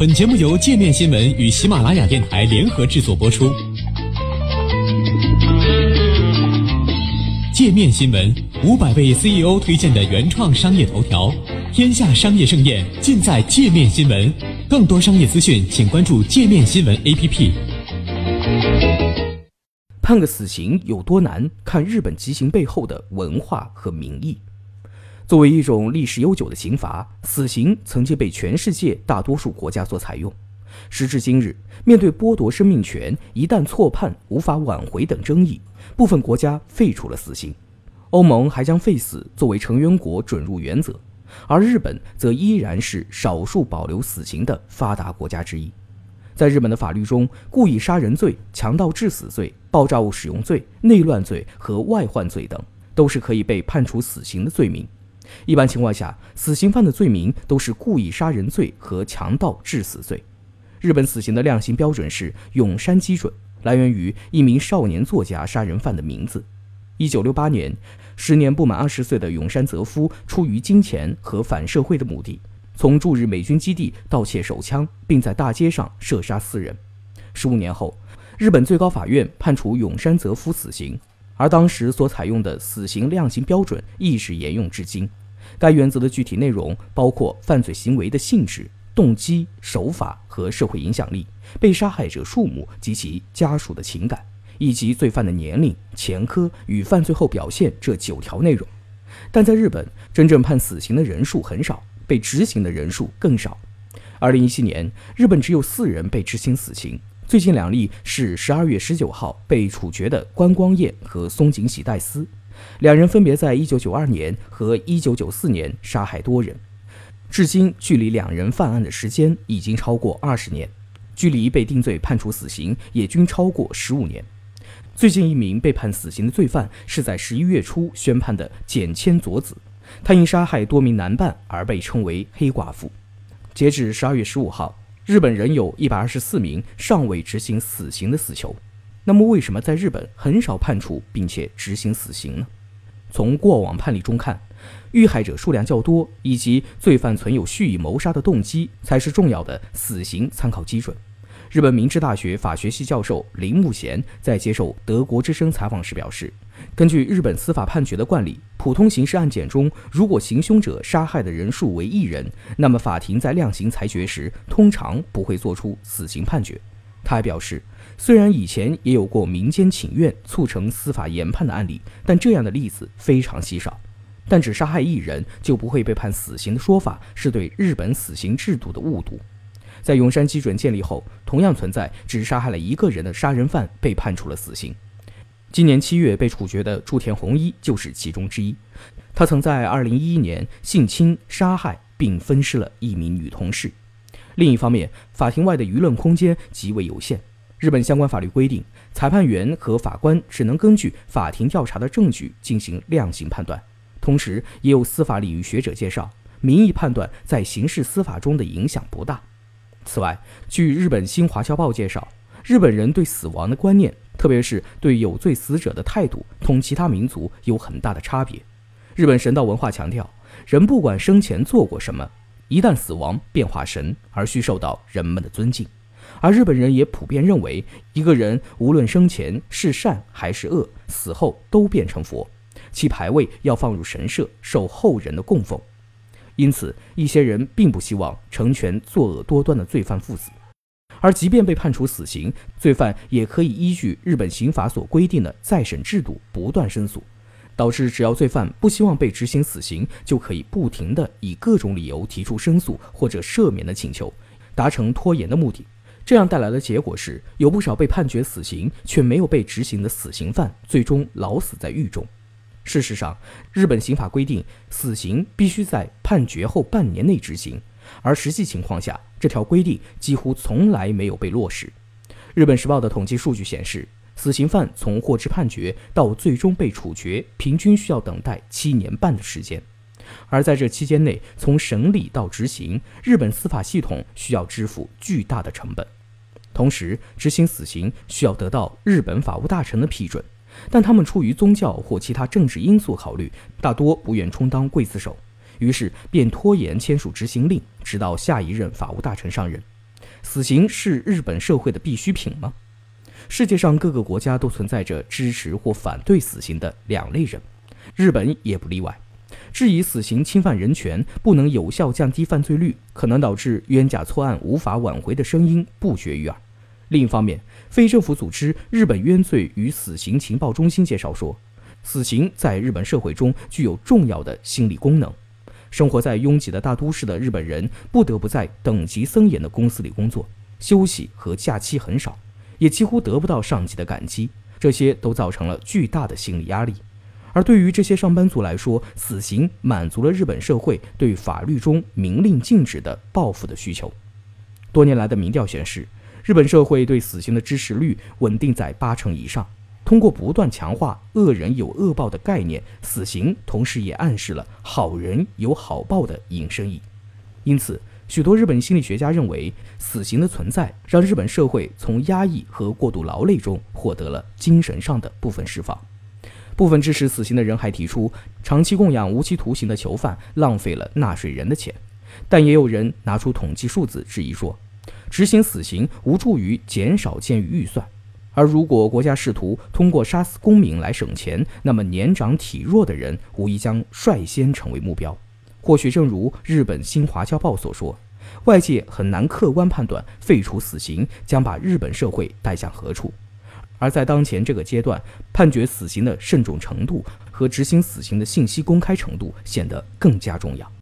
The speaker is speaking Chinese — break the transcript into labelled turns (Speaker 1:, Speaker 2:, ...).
Speaker 1: 本节目由界面新闻与喜马拉雅电台联合制作播出。界面新闻五百位 CEO 推荐的原创商业头条，天下商业盛宴尽在界面新闻。更多商业资讯，请关注界面新闻 APP。
Speaker 2: 判个死刑有多难？看日本极刑背后的文化和民意。作为一种历史悠久的刑罚，死刑曾经被全世界大多数国家所采用。时至今日，面对剥夺生命权、一旦错判无法挽回等争议，部分国家废除了死刑。欧盟还将废死作为成员国准入原则，而日本则依然是少数保留死刑的发达国家之一。在日本的法律中，故意杀人罪、强盗致死罪、爆炸物使用罪、内乱罪和外患罪等，都是可以被判处死刑的罪名。一般情况下，死刑犯的罪名都是故意杀人罪和强盗致死罪。日本死刑的量刑标准是永山基准，来源于一名少年作家杀人犯的名字。一九六八年，时年不满二十岁的永山泽夫出于金钱和反社会的目的，从驻日美军基地盗窃手枪，并在大街上射杀四人。十五年后，日本最高法院判处永山泽夫死刑，而当时所采用的死刑量刑标准一直沿用至今。该原则的具体内容包括犯罪行为的性质、动机、手法和社会影响力、被杀害者数目及其家属的情感，以及罪犯的年龄、前科与犯罪后表现这九条内容。但在日本，真正判死刑的人数很少，被执行的人数更少。二零一七年，日本只有四人被执行死刑，最近两例是十二月十九号被处决的关光彦和松井喜代司。两人分别在1992年和1994年杀害多人，至今距离两人犯案的时间已经超过二十年，距离被定罪判处死刑也均超过十五年。最近一名被判死刑的罪犯是在十一月初宣判的简千佐子，他因杀害多名男伴而被称为“黑寡妇”。截至十二月十五号，日本仍有一百二十四名尚未执行死刑的死囚。那么，为什么在日本很少判处并且执行死刑呢？从过往判例中看，遇害者数量较多，以及罪犯存有蓄意谋杀的动机，才是重要的死刑参考基准。日本明治大学法学系教授铃木贤在接受德国之声采访时表示，根据日本司法判决的惯例，普通刑事案件中，如果行凶者杀害的人数为一人，那么法庭在量刑裁决时通常不会作出死刑判决。他还表示，虽然以前也有过民间请愿促成司法研判的案例，但这样的例子非常稀少。但只杀害一人就不会被判死刑的说法，是对日本死刑制度的误读。在永山基准建立后，同样存在只杀害了一个人的杀人犯被判处了死刑。今年七月被处决的朱田弘一就是其中之一。他曾在2011年性侵、杀害并分尸了一名女同事。另一方面，法庭外的舆论空间极为有限。日本相关法律规定，裁判员和法官只能根据法庭调查的证据进行量刑判断。同时，也有司法领域学者介绍，民意判断在刑事司法中的影响不大。此外，据日本新华侨报介绍，日本人对死亡的观念，特别是对有罪死者的态度，同其他民族有很大的差别。日本神道文化强调，人不管生前做过什么。一旦死亡变化神，而需受到人们的尊敬。而日本人也普遍认为，一个人无论生前是善还是恶，死后都变成佛，其牌位要放入神社，受后人的供奉。因此，一些人并不希望成全作恶多端的罪犯赴死。而即便被判处死刑，罪犯也可以依据日本刑法所规定的再审制度不断申诉。导致只要罪犯不希望被执行死刑，就可以不停地以各种理由提出申诉或者赦免的请求，达成拖延的目的。这样带来的结果是，有不少被判决死刑却没有被执行的死刑犯，最终老死在狱中。事实上，日本刑法规定，死刑必须在判决后半年内执行，而实际情况下，这条规定几乎从来没有被落实。日本时报的统计数据显示。死刑犯从获知判决到最终被处决，平均需要等待七年半的时间。而在这期间内，从审理到执行，日本司法系统需要支付巨大的成本。同时，执行死刑需要得到日本法务大臣的批准，但他们出于宗教或其他政治因素考虑，大多不愿充当刽子手，于是便拖延签署执行令，直到下一任法务大臣上任。死刑是日本社会的必需品吗？世界上各个国家都存在着支持或反对死刑的两类人，日本也不例外。质疑死刑侵犯人权、不能有效降低犯罪率、可能导致冤假错案无法挽回的声音不绝于耳。另一方面，非政府组织日本冤罪与死刑情报中心介绍说，死刑在日本社会中具有重要的心理功能。生活在拥挤的大都市的日本人不得不在等级森严的公司里工作，休息和假期很少，也几乎得不到上级的感激，这些都造成了巨大的心理压力。而对于这些上班族来说，死刑满足了日本社会对法律中明令禁止的报复的需求。多年来的民调显示，日本社会对死刑的支持率稳定在八成以上。通过不断强化“恶人有恶报”的概念，死刑同时也暗示了“好人有好报”的引申义。因此，许多日本心理学家认为，死刑的存在让日本社会从压抑和过度劳累中获得了精神上的部分释放。部分支持死刑的人还提出，长期供养无期徒刑的囚犯浪费了纳税人的钱。但也有人拿出统计数字质疑说，执行死刑无助于减少监狱预算。而如果国家试图通过杀死公民来省钱，那么年长体弱的人无疑将率先成为目标。或许正如日本新华侨报所说，外界很难客观判断废除死刑将把日本社会带向何处。而在当前这个阶段，判决死刑的慎重程度和执行死刑的信息公开程度显得更加重要。